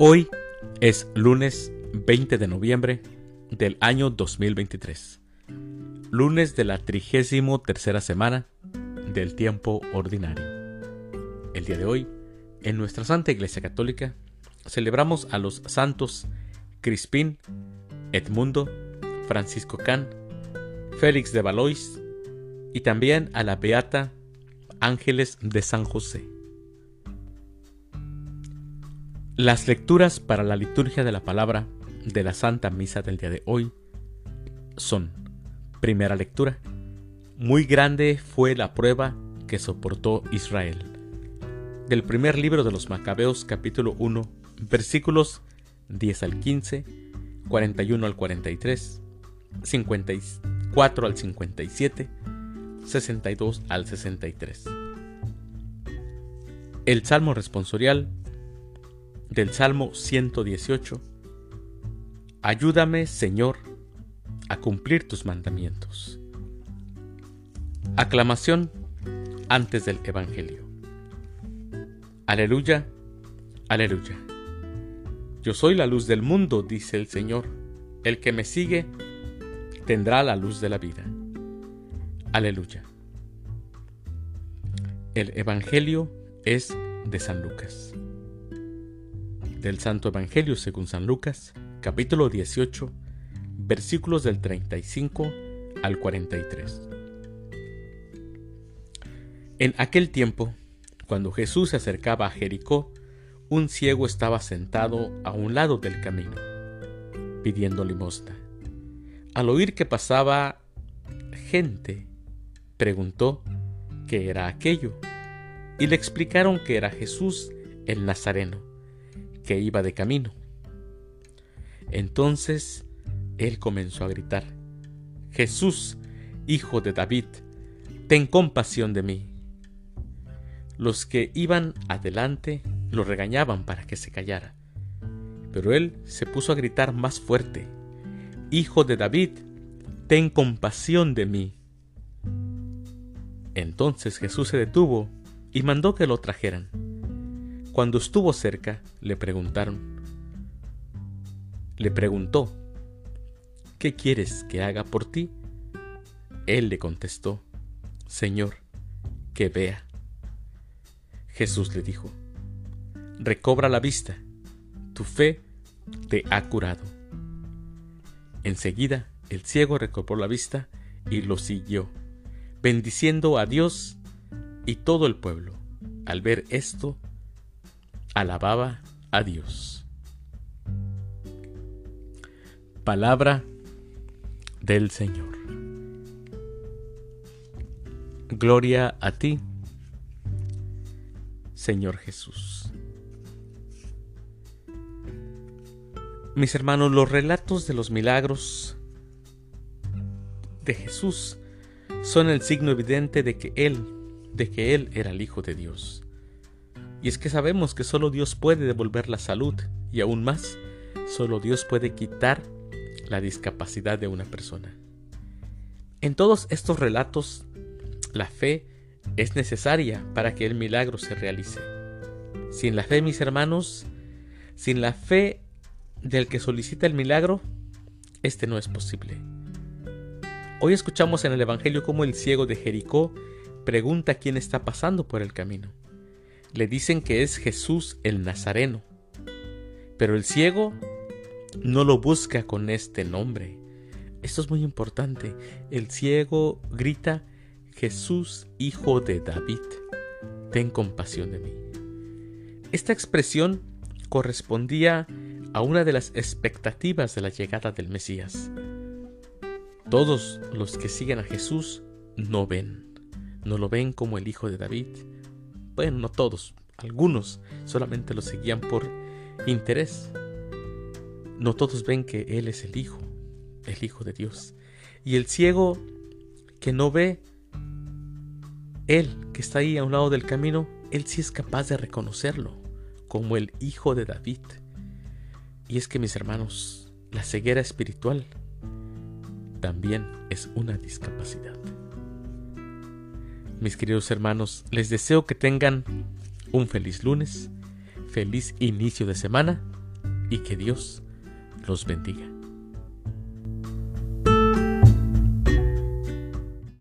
Hoy es lunes 20 de noviembre del año 2023, lunes de la trigésimo tercera semana del tiempo ordinario. El día de hoy, en nuestra Santa Iglesia Católica, celebramos a los santos Crispín, Edmundo, Francisco Can, Félix de Valois y también a la Beata Ángeles de San José. Las lecturas para la liturgia de la palabra de la Santa Misa del día de hoy son, primera lectura, muy grande fue la prueba que soportó Israel. Del primer libro de los Macabeos capítulo 1, versículos 10 al 15, 41 al 43, 54 al 57, 62 al 63. El Salmo responsorial del Salmo 118. Ayúdame, Señor, a cumplir tus mandamientos. Aclamación antes del Evangelio. Aleluya, aleluya. Yo soy la luz del mundo, dice el Señor. El que me sigue tendrá la luz de la vida. Aleluya. El Evangelio es de San Lucas del Santo Evangelio según San Lucas, capítulo 18, versículos del 35 al 43. En aquel tiempo, cuando Jesús se acercaba a Jericó, un ciego estaba sentado a un lado del camino, pidiendo limosna. Al oír que pasaba gente, preguntó qué era aquello, y le explicaron que era Jesús el Nazareno que iba de camino. Entonces él comenzó a gritar, Jesús, hijo de David, ten compasión de mí. Los que iban adelante lo regañaban para que se callara, pero él se puso a gritar más fuerte, Hijo de David, ten compasión de mí. Entonces Jesús se detuvo y mandó que lo trajeran. Cuando estuvo cerca, le preguntaron, le preguntó, ¿qué quieres que haga por ti? Él le contestó, Señor, que vea. Jesús le dijo, recobra la vista, tu fe te ha curado. Enseguida el ciego recobró la vista y lo siguió, bendiciendo a Dios y todo el pueblo. Al ver esto, alababa a Dios. Palabra del Señor. Gloria a ti, Señor Jesús. Mis hermanos, los relatos de los milagros de Jesús son el signo evidente de que Él, de que Él era el Hijo de Dios. Y es que sabemos que solo Dios puede devolver la salud y aún más, solo Dios puede quitar la discapacidad de una persona. En todos estos relatos, la fe es necesaria para que el milagro se realice. Sin la fe, mis hermanos, sin la fe del que solicita el milagro, este no es posible. Hoy escuchamos en el Evangelio cómo el ciego de Jericó pregunta quién está pasando por el camino le dicen que es Jesús el Nazareno. Pero el ciego no lo busca con este nombre. Esto es muy importante. El ciego grita, Jesús, hijo de David, ten compasión de mí. Esta expresión correspondía a una de las expectativas de la llegada del Mesías. Todos los que siguen a Jesús no ven, no lo ven como el hijo de David, bueno, no todos, algunos solamente lo seguían por interés. No todos ven que Él es el Hijo, el Hijo de Dios. Y el ciego que no ve, Él que está ahí a un lado del camino, Él sí es capaz de reconocerlo como el Hijo de David. Y es que mis hermanos, la ceguera espiritual también es una discapacidad. Mis queridos hermanos, les deseo que tengan un feliz lunes, feliz inicio de semana y que Dios los bendiga.